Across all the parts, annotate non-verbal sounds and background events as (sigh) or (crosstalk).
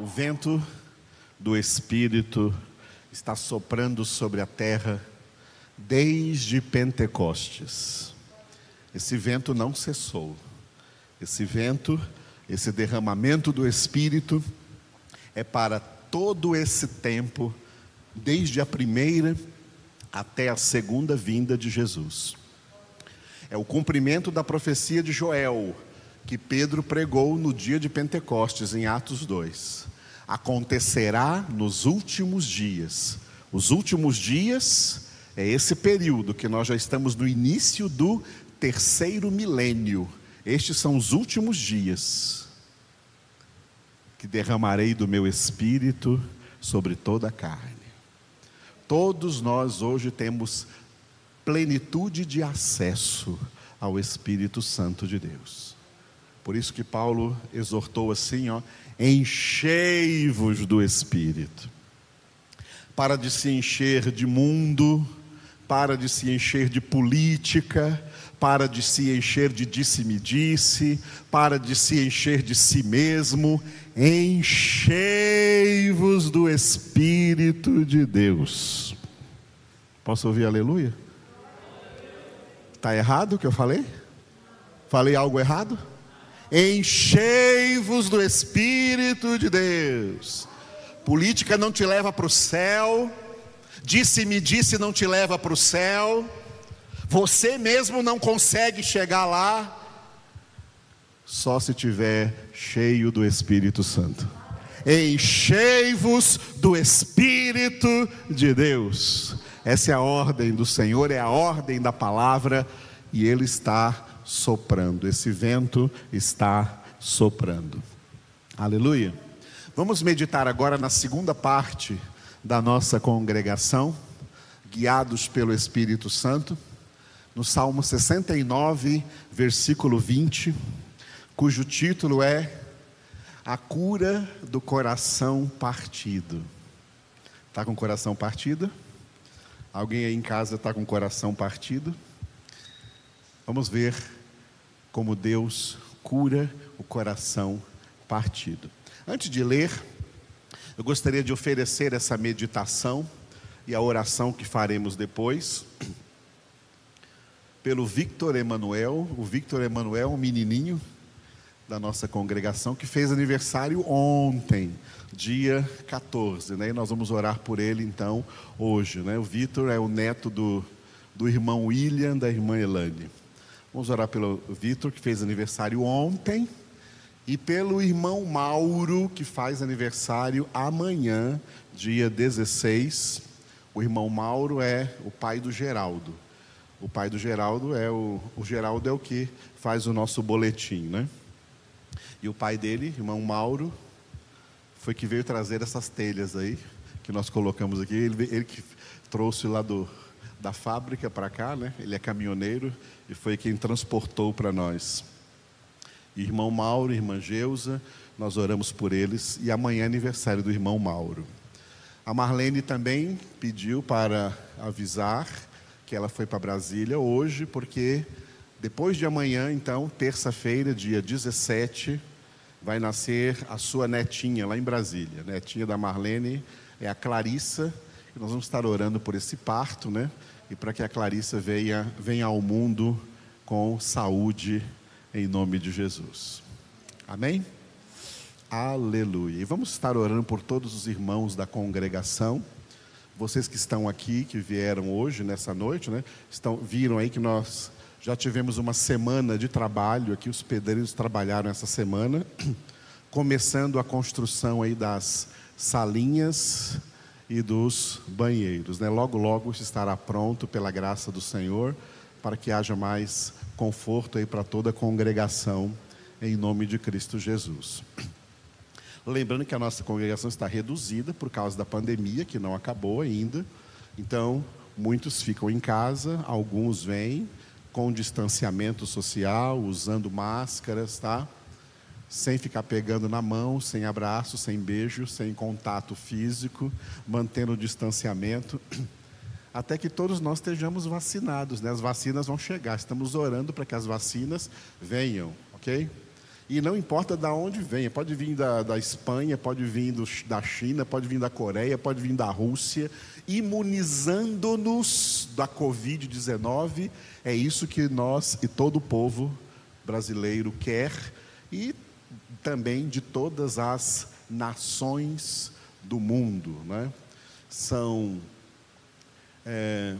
O vento do Espírito está soprando sobre a terra desde Pentecostes. Esse vento não cessou. Esse vento, esse derramamento do Espírito é para todo esse tempo, desde a primeira até a segunda vinda de Jesus. É o cumprimento da profecia de Joel, que Pedro pregou no dia de Pentecostes, em Atos 2. Acontecerá nos últimos dias. Os últimos dias é esse período que nós já estamos no início do terceiro milênio. Estes são os últimos dias que derramarei do meu espírito sobre toda a carne. Todos nós hoje temos plenitude de acesso ao Espírito Santo de Deus. Por isso que Paulo exortou assim, ó, enchei-vos do Espírito. Para de se encher de mundo, para de se encher de política, para de se encher de disse-me-disse, para de se encher de si mesmo, enchei-vos do Espírito de Deus. Posso ouvir aleluia? Está errado o que eu falei? Falei algo errado? Enchei-vos do Espírito de Deus. Política não te leva para o céu Disse-me, disse, não te leva para o céu. Você mesmo não consegue chegar lá, só se tiver cheio do Espírito Santo. Enchei-vos do Espírito de Deus. Essa é a ordem do Senhor, é a ordem da palavra, e Ele está soprando. Esse vento está soprando. Aleluia. Vamos meditar agora na segunda parte da nossa congregação, guiados pelo Espírito Santo, no Salmo 69, versículo 20, cujo título é A Cura do Coração Partido. Está com o coração partido? Alguém aí em casa está com o coração partido? Vamos ver como Deus cura o coração partido. Antes de ler, eu gostaria de oferecer essa meditação e a oração que faremos depois (clears throat) pelo Victor Emanuel. O Victor Emanuel é um menininho da nossa congregação que fez aniversário ontem, dia 14, né? E nós vamos orar por ele então hoje, né? O Victor é o neto do, do irmão William, da irmã Elane. Vamos orar pelo Victor que fez aniversário ontem e pelo irmão Mauro, que faz aniversário amanhã, dia 16. O irmão Mauro é o pai do Geraldo. O pai do Geraldo é o, o Geraldo é o que faz o nosso boletim, né? E o pai dele, irmão Mauro, foi que veio trazer essas telhas aí que nós colocamos aqui. Ele, ele que trouxe lá do, da fábrica para cá, né? Ele é caminhoneiro e foi quem transportou para nós. Irmão Mauro, irmã Geusa, nós oramos por eles e amanhã é aniversário do irmão Mauro. A Marlene também pediu para avisar que ela foi para Brasília hoje, porque depois de amanhã, então, terça-feira, dia 17, vai nascer a sua netinha lá em Brasília. A netinha da Marlene é a Clarissa, nós vamos estar orando por esse parto, né? E para que a Clarissa venha, venha ao mundo com saúde em nome de Jesus. Amém? Aleluia. E vamos estar orando por todos os irmãos da congregação. Vocês que estão aqui, que vieram hoje, nessa noite, né? Estão, viram aí que nós já tivemos uma semana de trabalho aqui, os pedreiros trabalharam essa semana, (clears throat) começando a construção aí das salinhas e dos banheiros, né? Logo, logo estará pronto pela graça do Senhor, para que haja mais conforto aí para toda a congregação, em nome de Cristo Jesus. Lembrando que a nossa congregação está reduzida por causa da pandemia, que não acabou ainda. Então, muitos ficam em casa, alguns vêm com distanciamento social, usando máscaras, tá? Sem ficar pegando na mão, sem abraço, sem beijo, sem contato físico, mantendo o distanciamento (clears throat) até que todos nós estejamos vacinados. Né? As vacinas vão chegar. Estamos orando para que as vacinas venham, ok? E não importa de onde venha, pode vir da, da Espanha, pode vir do, da China, pode vir da Coreia, pode vir da Rússia, imunizando-nos da Covid-19. É isso que nós e todo o povo brasileiro quer e também de todas as nações do mundo. Né? São é,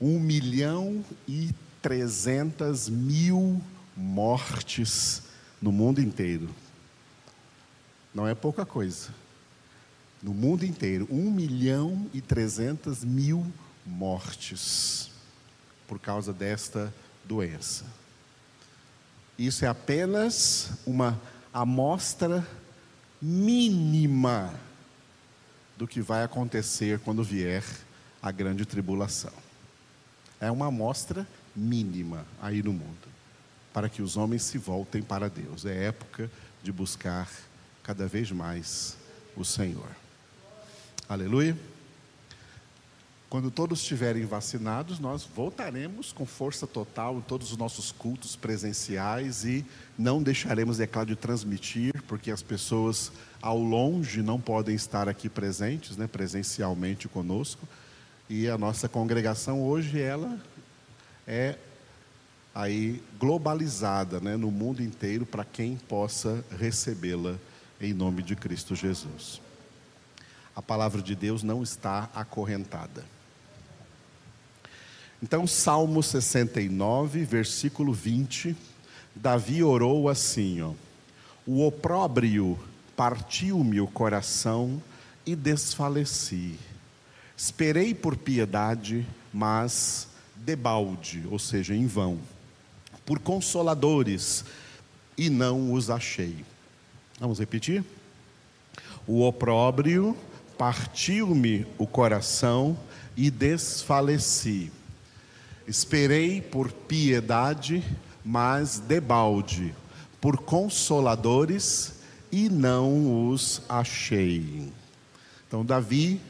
1 milhão e 300 mil mortes no mundo inteiro. Não é pouca coisa. No mundo inteiro, 1 milhão e 300 mil mortes por causa desta doença. Isso é apenas uma amostra mínima do que vai acontecer quando vier a grande tribulação. É uma amostra mínima aí no mundo, para que os homens se voltem para Deus. É época de buscar cada vez mais o Senhor. Aleluia. Quando todos estiverem vacinados, nós voltaremos com força total em todos os nossos cultos presenciais e não deixaremos, é claro, de transmitir, porque as pessoas ao longe não podem estar aqui presentes, né, presencialmente conosco. E a nossa congregação hoje, ela é aí globalizada né, no mundo inteiro para quem possa recebê-la em nome de Cristo Jesus. A palavra de Deus não está acorrentada. Então, Salmo 69, versículo 20, Davi orou assim: ó, O opróbrio partiu-me o coração e desfaleci. Esperei por piedade, mas debalde, ou seja, em vão, por consoladores, e não os achei. Vamos repetir? O opróbrio partiu-me o coração e desfaleci. Esperei por piedade, mas debalde, por consoladores, e não os achei. Então, Davi,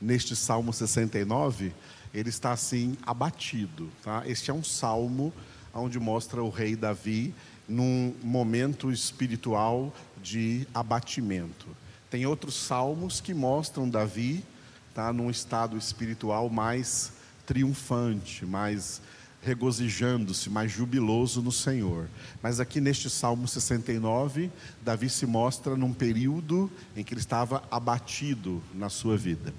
neste Salmo 69, ele está assim abatido. Tá? Este é um salmo onde mostra o rei Davi num momento espiritual de abatimento. Tem outros salmos que mostram Davi tá, num estado espiritual mais triunfante, mais regozijando-se, mais jubiloso no Senhor. Mas aqui neste Salmo 69, Davi se mostra num período em que ele estava abatido na sua vida.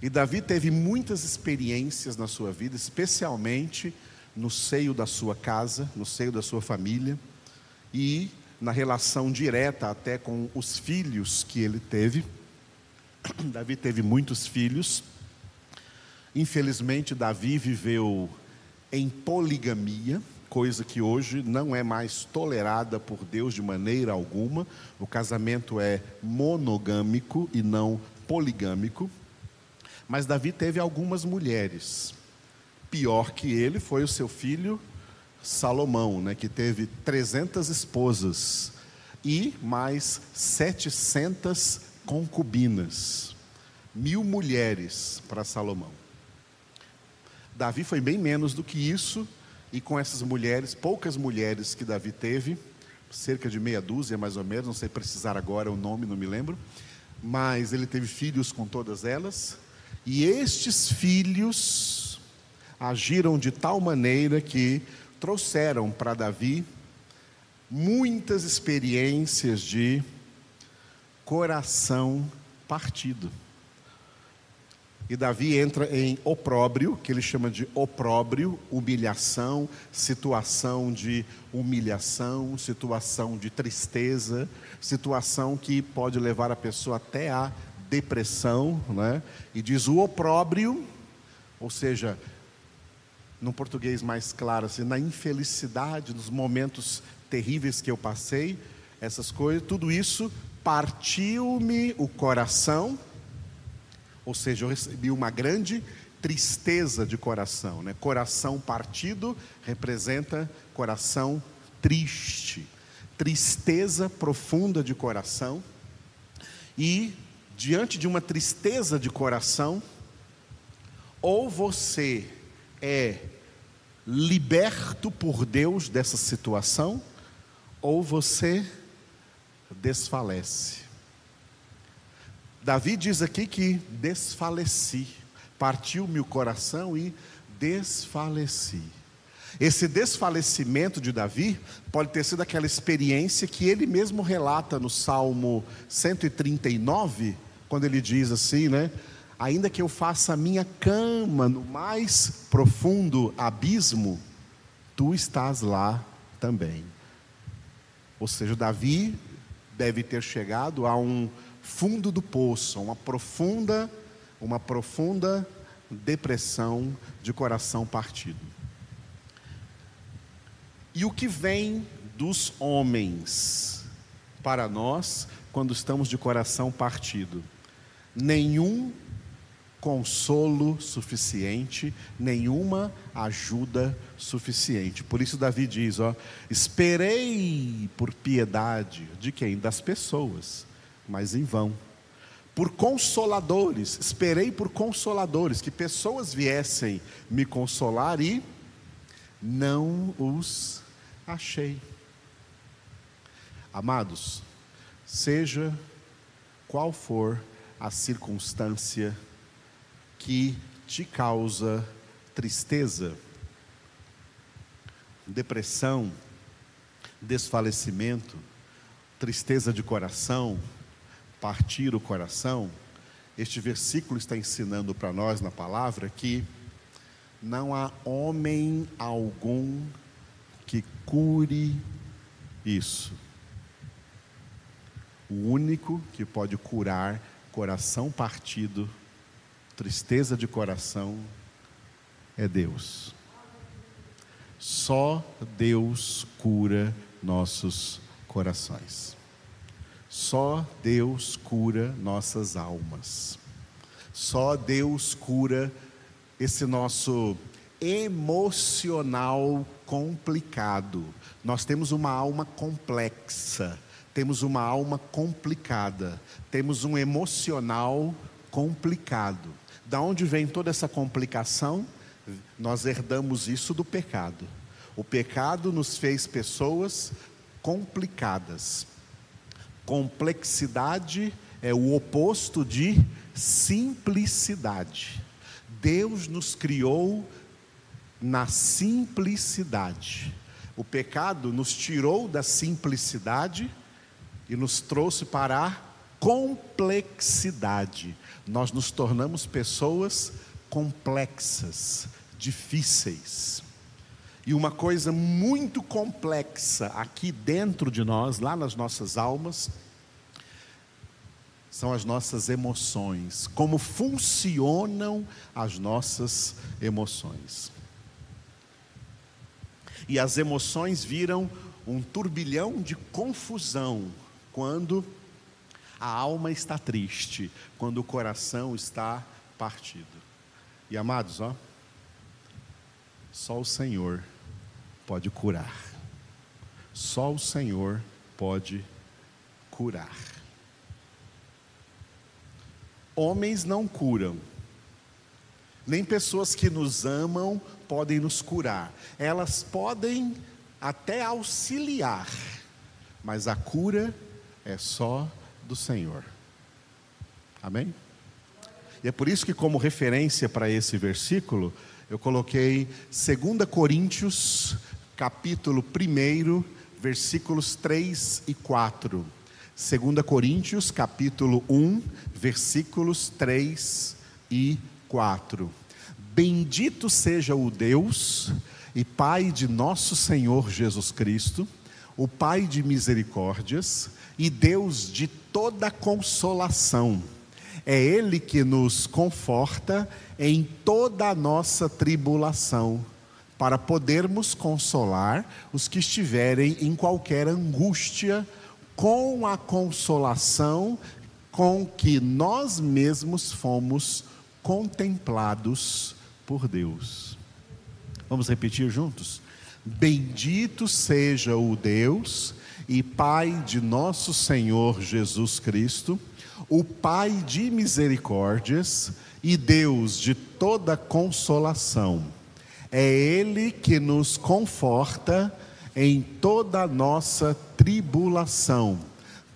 E Davi teve muitas experiências na sua vida, especialmente no seio da sua casa, no seio da sua família e na relação direta até com os filhos que ele teve. (clears throat) Davi teve muitos filhos. Infelizmente, Davi viveu em poligamia, coisa que hoje não é mais tolerada por Deus de maneira alguma. O casamento é monogâmico e não poligâmico. Mas Davi teve algumas mulheres. Pior que ele foi o seu filho Salomão, né, que teve 300 esposas e mais 700 concubinas. Mil mulheres para Salomão. Davi foi bem menos do que isso, e com essas mulheres, poucas mulheres que Davi teve, cerca de meia dúzia mais ou menos, não sei precisar agora o nome, não me lembro, mas ele teve filhos com todas elas, e estes filhos agiram de tal maneira que trouxeram para Davi muitas experiências de coração partido. E Davi entra em opróbrio, que ele chama de opróbrio, humilhação, situação de humilhação, situação de tristeza, situação que pode levar a pessoa até a depressão, né? E diz o opróbrio, ou seja, no português mais claro, assim, na infelicidade, nos momentos terríveis que eu passei, essas coisas, tudo isso partiu-me o coração, ou seja, eu recebi uma grande tristeza de coração, né? Coração partido representa coração triste, tristeza profunda de coração, e diante de uma tristeza de coração, ou você é liberto por Deus dessa situação, ou você desfalece. Davi diz aqui que desfaleci, partiu-me o coração e desfaleci. Esse desfalecimento de Davi pode ter sido aquela experiência que ele mesmo relata no Salmo 139, quando ele diz assim, né? Ainda que eu faça a minha cama no mais profundo abismo, tu estás lá também. Ou seja, Davi deve ter chegado a um fundo do poço, uma profunda, uma profunda depressão de coração partido. E o que vem dos homens para nós quando estamos de coração partido? Nenhum consolo suficiente, nenhuma ajuda suficiente. Por isso Davi diz, ó, esperei por piedade de quem? Das pessoas mas em vão. Por consoladores, esperei por consoladores, que pessoas viessem me consolar e não os achei. Amados, seja qual for a circunstância que te causa tristeza, depressão, desfalecimento, tristeza de coração, partir o coração, este versículo está ensinando para nós na palavra que não há homem algum que cure isso. O único que pode curar coração partido, tristeza de coração, é Deus. Só Deus cura nossos corações. Só Deus cura nossas almas. Só Deus cura esse nosso emocional complicado. Nós temos uma alma complexa, temos uma alma complicada, temos um emocional complicado. Da onde vem toda essa complicação? Nós herdamos isso do pecado. O pecado nos fez pessoas complicadas, Complexidade é o oposto de simplicidade. Deus nos criou na simplicidade. O pecado nos tirou da simplicidade e nos trouxe para a complexidade. Nós nos tornamos pessoas complexas, difíceis. E uma coisa muito complexa aqui dentro de nós, lá nas nossas almas, são as nossas emoções. Como funcionam as nossas emoções. E as emoções viram um turbilhão de confusão quando a alma está triste, quando o coração está partido. E amados, ó, só o Senhor pode curar. Só o Senhor pode curar. Homens não curam, nem pessoas que nos amam podem nos curar. Elas podem até auxiliar, mas a cura é só do Senhor. Amém? E é por isso que, como referência para esse versículo, eu coloquei 2 Coríntios, capítulo 1, versículos 3 e 4. 2 Coríntios, capítulo 1, versículos 3 e 4. Bendito seja o Deus e Pai de nosso Senhor Jesus Cristo, o Pai de misericórdias e Deus de toda consolação é Ele que nos conforta em toda a nossa tribulação, para podermos consolar os que estiverem em qualquer angústia, com a consolação com que nós mesmos fomos contemplados por Deus. Vamos repetir juntos? Bendito seja o Deus e Pai de nosso Senhor Jesus Cristo o Pai de misericórdias e Deus de toda consolação. É Ele que nos conforta em toda a nossa tribulação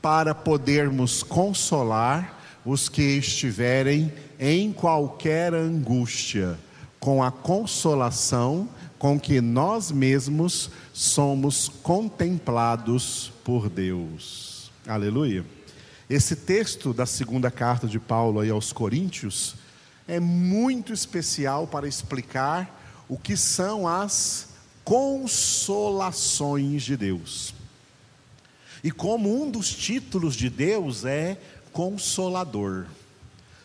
para podermos consolar os que estiverem em qualquer angústia, com a consolação com que nós mesmos somos contemplados por Deus. Aleluia. Esse texto da segunda carta de Paulo aí aos Coríntios é muito especial para explicar o que são as consolações de Deus. E como um dos títulos de Deus é consolador.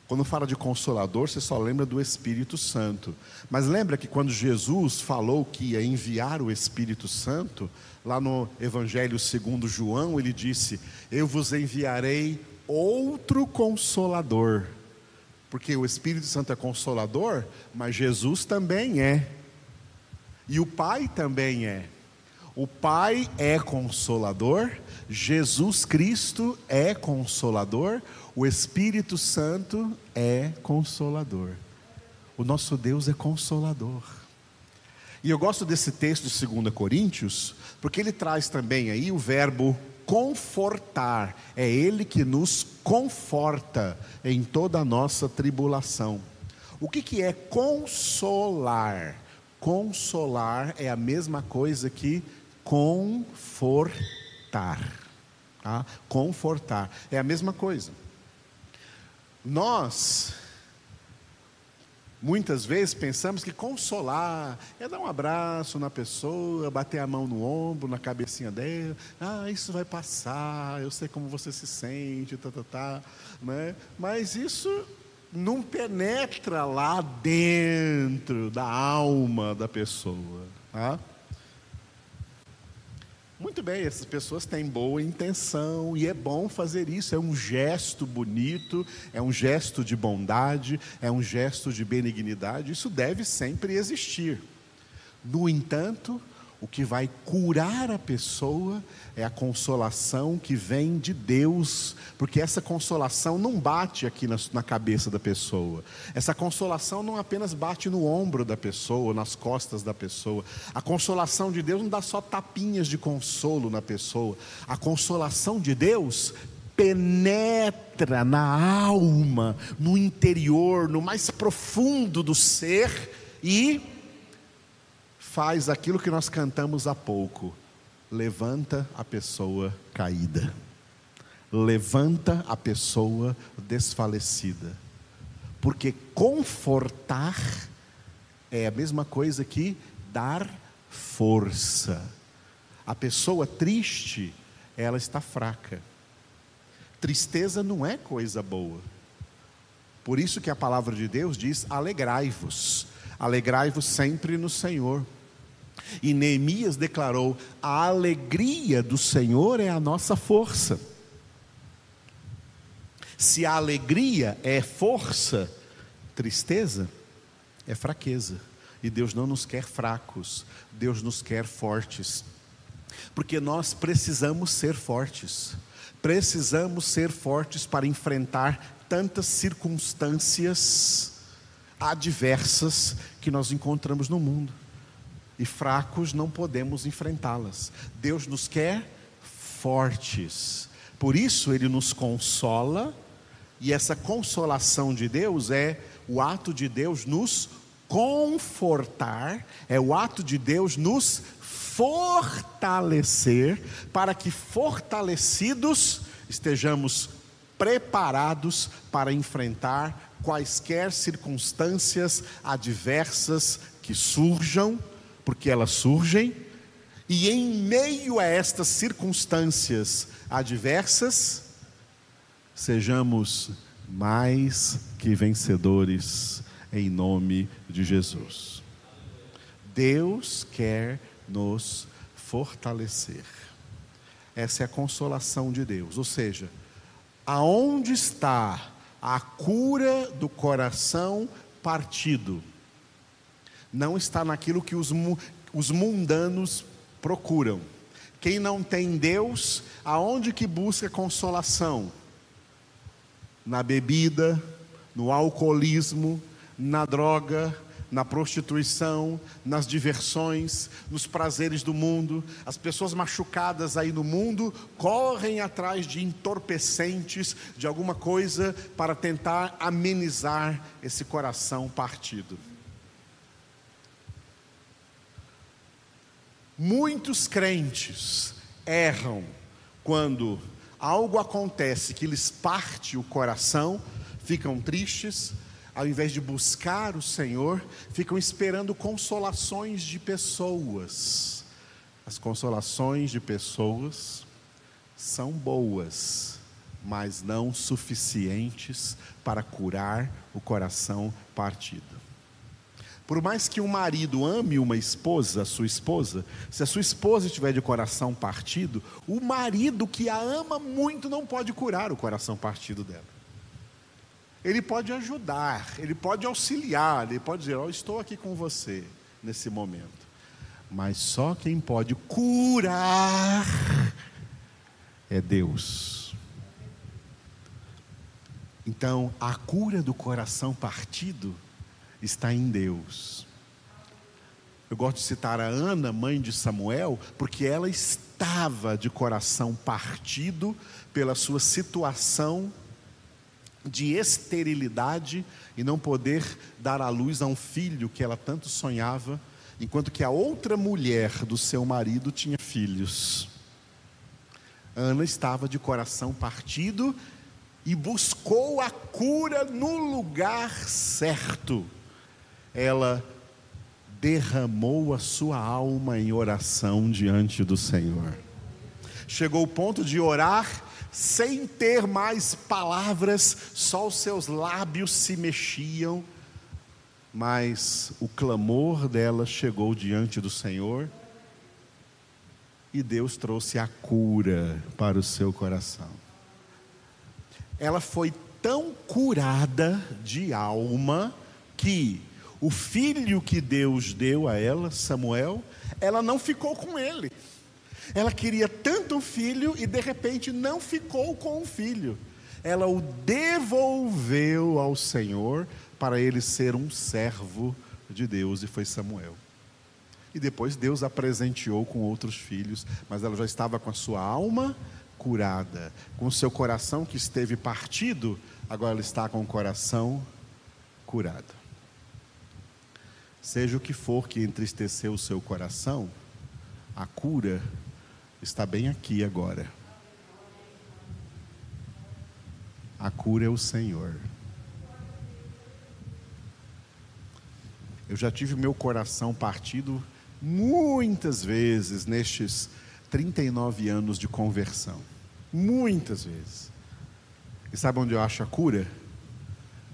Quando fala de consolador, você só lembra do Espírito Santo. Mas lembra que quando Jesus falou que ia enviar o Espírito Santo, lá no Evangelho segundo João, ele disse: Eu vos enviarei outro consolador. Porque o Espírito Santo é consolador, mas Jesus também é. E o Pai também é. O Pai é consolador, Jesus Cristo é consolador, o Espírito Santo é consolador. O nosso Deus é consolador. E eu gosto desse texto de 2 Coríntios, porque ele traz também aí o verbo confortar. É ele que nos conforta em toda a nossa tribulação. O que, que é consolar? Consolar é a mesma coisa que confortar. Tá? Confortar é a mesma coisa. Nós, muitas vezes, pensamos que consolar é dar um abraço na pessoa, bater a mão no ombro, na cabecinha dela. Ah, isso vai passar, eu sei como você se sente, tá, tá, tá. Né? Mas isso não penetra lá dentro da alma da pessoa. Tá? Muito bem, essas pessoas têm boa intenção e é bom fazer isso, é um gesto bonito, é um gesto de bondade, é um gesto de benignidade, isso deve sempre existir. No entanto, o que vai curar a pessoa é a consolação que vem de Deus, porque essa consolação não bate aqui na, na, cabeça da pessoa, essa consolação não apenas bate no ombro da pessoa, nas costas da pessoa. A consolação de Deus não dá só tapinhas de consolo na pessoa, a consolação de Deus penetra na alma, no interior, no mais profundo do ser e faz aquilo que nós cantamos há pouco: levanta a pessoa caída, levanta a pessoa desfalecida. Porque confortar é a mesma coisa que dar força. A pessoa triste, ela está fraca. Tristeza não é coisa boa. Por isso que a palavra de Deus diz: alegrai-vos, alegrai-vos sempre no Senhor. E Neemias declarou: a alegria do Senhor é a nossa força. Se a alegria é força, tristeza é fraqueza. E Deus não nos quer fracos, Deus nos quer fortes. Porque nós precisamos ser fortes. Precisamos ser fortes para enfrentar tantas circunstâncias adversas que nós encontramos no mundo e fracos não podemos enfrentá-las. Deus nos quer fortes. Por isso ele nos consola, e essa consolação de Deus é o ato de Deus nos confortar, é o ato de Deus nos fortalecer, para que fortalecidos estejamos preparados para enfrentar quaisquer circunstâncias adversas que surjam porque elas surgem, e em meio a estas circunstâncias adversas, sejamos mais que vencedores em nome de Jesus. Deus quer nos fortalecer. Essa é a consolação de Deus, ou seja, aonde está a cura do coração partido? Não está naquilo que os, os mundanos procuram. Quem não tem Deus, aonde que busca consolação? Na bebida, no alcoolismo, na droga, na prostituição, nas diversões, nos prazeres do mundo. As pessoas machucadas aí no mundo correm atrás de entorpecentes, de alguma coisa para tentar amenizar esse coração partido. Muitos crentes erram quando algo acontece que lhes parte o coração, ficam tristes, ao invés de buscar o Senhor, ficam esperando consolações de pessoas. As consolações de pessoas são boas, mas não suficientes para curar o coração partido. Por mais que um marido ame uma esposa, a sua esposa, se a sua esposa estiver de coração partido, o marido que a ama muito não pode curar o coração partido dela. Ele pode ajudar, ele pode auxiliar, ele pode dizer: oh, estou aqui com você nesse momento. Mas só quem pode curar é Deus. Então, a cura do coração partido está em Deus. Eu gosto de citar a Ana, mãe de Samuel, porque ela estava de coração partido pela sua situação de esterilidade e não poder dar à luz a um filho que ela tanto sonhava, enquanto que a outra mulher do seu marido tinha filhos. Ana estava de coração partido e buscou a cura no lugar certo. Ela derramou a sua alma em oração diante do Senhor. Chegou o ponto de orar sem ter mais palavras, só os seus lábios se mexiam, mas o clamor dela chegou diante do Senhor e Deus trouxe a cura para o seu coração. Ela foi tão curada de alma que o filho que Deus deu a ela, Samuel, ela não ficou com ele. Ela queria tanto um filho e de repente não ficou com o filho. Ela o devolveu ao Senhor para ele ser um servo de Deus e foi Samuel. E depois Deus a presenteou com outros filhos, mas ela já estava com a sua alma curada, com o seu coração que esteve partido, agora ela está com o coração curado. Seja o que for que entristeceu o seu coração, a cura está bem aqui agora. A cura é o Senhor. Eu já tive meu coração partido muitas vezes nestes 39 anos de conversão. Muitas vezes. E sabe onde eu acho a cura?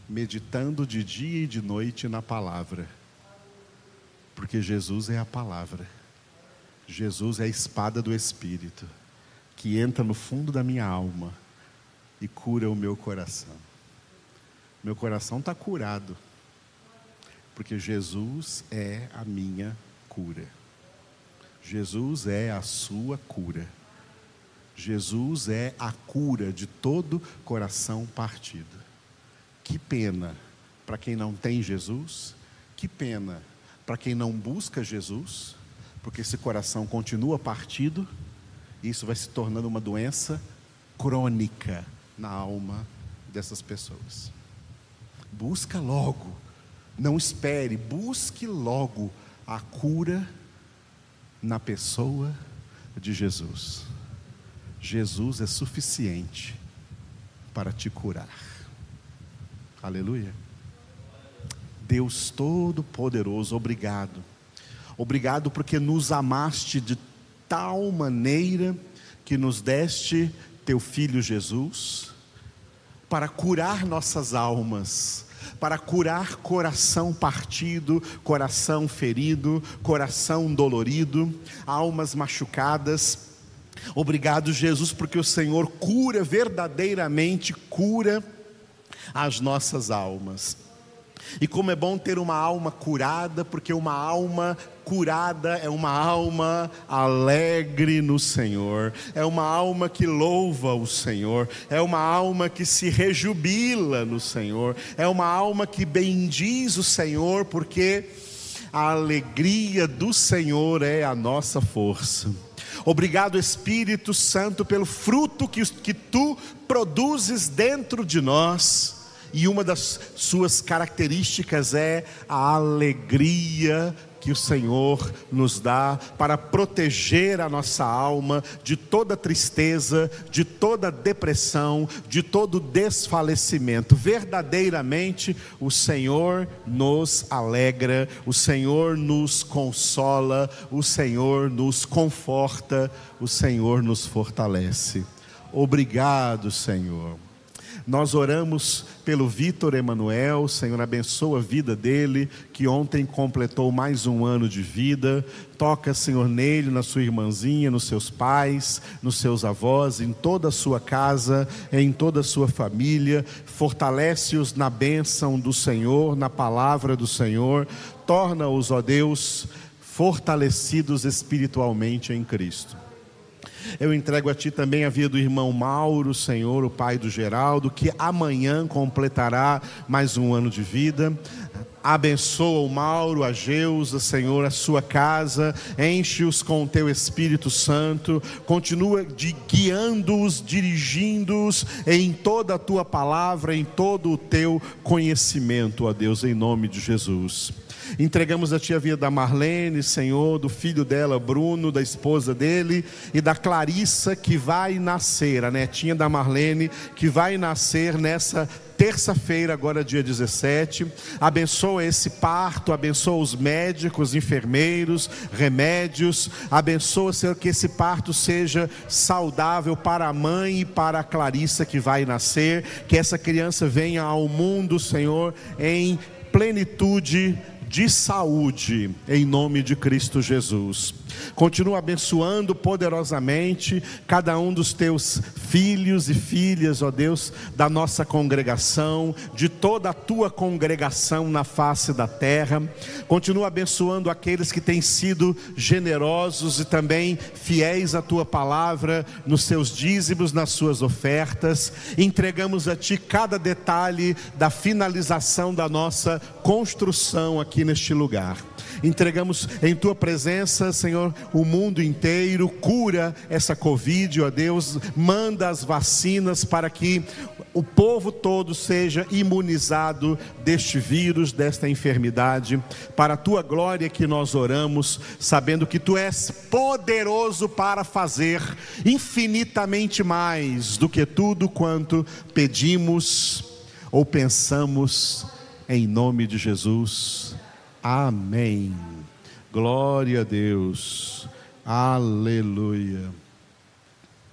Meditando de dia e de noite na palavra. Porque Jesus é a palavra. Jesus é a espada do Espírito, que entra no fundo da minha alma e cura o meu coração. Meu coração está curado, porque Jesus é a minha cura. Jesus é a sua cura. Jesus é a cura de todo coração partido. Que pena para quem não tem Jesus, que pena para quem não busca Jesus porque esse coração continua partido, e isso vai se tornando uma doença crônica na alma dessas pessoas. Busca logo, não espere, busque logo a cura na pessoa de Jesus. Jesus é suficiente para te curar. Aleluia. Deus Todo-Poderoso, obrigado Obrigado porque nos amaste de tal maneira que nos deste teu filho Jesus para curar nossas almas, para curar coração partido, coração ferido, coração dolorido, almas machucadas. Obrigado, Jesus, porque o Senhor cura verdadeiramente, cura as nossas almas. E como é bom ter uma alma curada, porque uma alma curada é uma alma alegre no Senhor, é uma alma que louva o Senhor, é uma alma que se rejubila no Senhor, é uma alma que bendiz o Senhor, porque a alegria do Senhor é a nossa força. Obrigado, Espírito Santo, pelo fruto que, que tu produzes dentro de nós. E uma das suas características é a alegria que o Senhor nos dá para proteger a nossa alma de toda tristeza, de toda depressão, de todo desfalecimento. Verdadeiramente, o Senhor nos alegra, o Senhor nos consola, o Senhor nos conforta, o Senhor nos fortalece. Obrigado, Senhor. Nós oramos pelo Vitor Emanuel, Senhor, abençoa a vida dele, que ontem completou mais um ano de vida. Toca, Senhor, nele, na sua irmãzinha, nos seus pais, nos seus avós, em toda a sua casa, em toda a sua família. Fortalece-os na bênção do Senhor, na palavra do Senhor. Torna-os, ó Deus, fortalecidos espiritualmente em Cristo. Eu entrego a Ti também a vida do irmão Mauro, Senhor, o pai do Geraldo, que amanhã completará mais um ano de vida. Abençoa o Mauro, a Geusa, Senhor, a sua casa, enche-os com o teu Espírito Santo, continua guiando-os, dirigindo-os em toda a tua palavra, em todo o teu conhecimento, ó Deus, em nome de Jesus. Entregamos a Ti a vida da Marlene, Senhor, do filho dela, Bruno, da esposa dele e da Clarissa que vai nascer, a netinha da Marlene, que vai nascer nessa terça-feira, agora dia 17. Abençoa esse parto, abençoa os médicos, enfermeiros, remédios. Abençoa, Senhor, que esse parto seja saudável para a mãe e para a Clarissa que vai nascer. Que essa criança venha ao mundo, Senhor, em plenitude de saúde, em nome de Cristo Jesus. Continua abençoando poderosamente cada um dos teus filhos e filhas, ó Deus, da nossa congregação, de toda a tua congregação na face da terra. Continua abençoando aqueles que têm sido generosos e também fiéis à tua palavra, nos seus dízimos, nas suas ofertas. Entregamos a ti cada detalhe da finalização da nossa construção aqui neste lugar entregamos em tua presença, Senhor, o mundo inteiro, cura essa Covid, ó Deus, manda as vacinas para que o povo todo seja imunizado deste vírus, desta enfermidade, para a tua glória que nós oramos, sabendo que tu és poderoso para fazer infinitamente mais do que tudo quanto pedimos ou pensamos, em nome de Jesus. Amém. Glória a Deus. Aleluia.